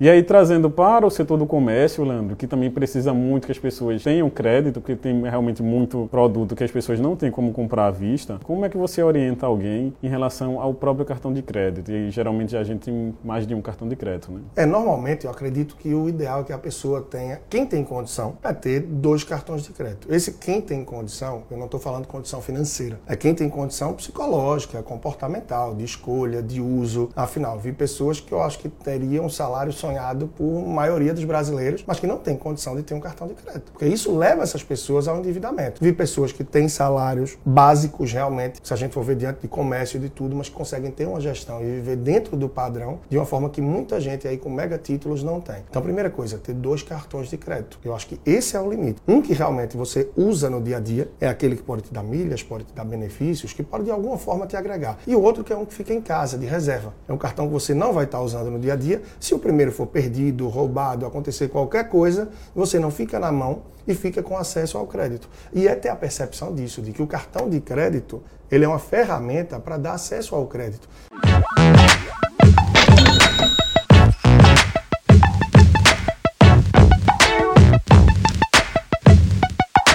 E aí, trazendo para o setor do comércio, Leandro, que também precisa muito que as pessoas tenham crédito, porque tem realmente muito produto que as pessoas não têm como comprar à vista, como é que você orienta alguém em relação ao próprio cartão de crédito? E geralmente a gente tem mais de um cartão de crédito, né? É, normalmente eu acredito que o ideal é que a pessoa tenha, quem tem condição, é ter dois cartões de crédito. Esse quem tem condição, eu não estou falando condição financeira, é quem tem condição psicológica, comportamental, de escolha, de uso. Afinal, vi pessoas que eu acho que teriam um salário sonhado por maioria dos brasileiros, mas que não tem condição de ter um cartão de crédito. Porque isso leva essas pessoas ao endividamento. Vi pessoas que têm salários básicos realmente, se a gente for ver diante de comércio e de tudo, mas conseguem ter uma gestão e viver dentro do padrão de uma forma que muita gente aí com mega títulos não tem. Então, primeira coisa, ter dois cartões de crédito. Eu acho que esse é o limite. Um que realmente você usa no dia a dia é aquele que pode te dar milhas, pode te dar benefícios, que pode de alguma forma te agregar. E o outro que é um que fica em casa, de reserva. É um cartão que você não vai estar usando no dia a dia. Se o primeiro for perdido, roubado, acontecer qualquer coisa, você não fica na mão e fica com acesso ao crédito. E é ter a percepção disso, de que o cartão de crédito ele é uma ferramenta para dar acesso ao crédito.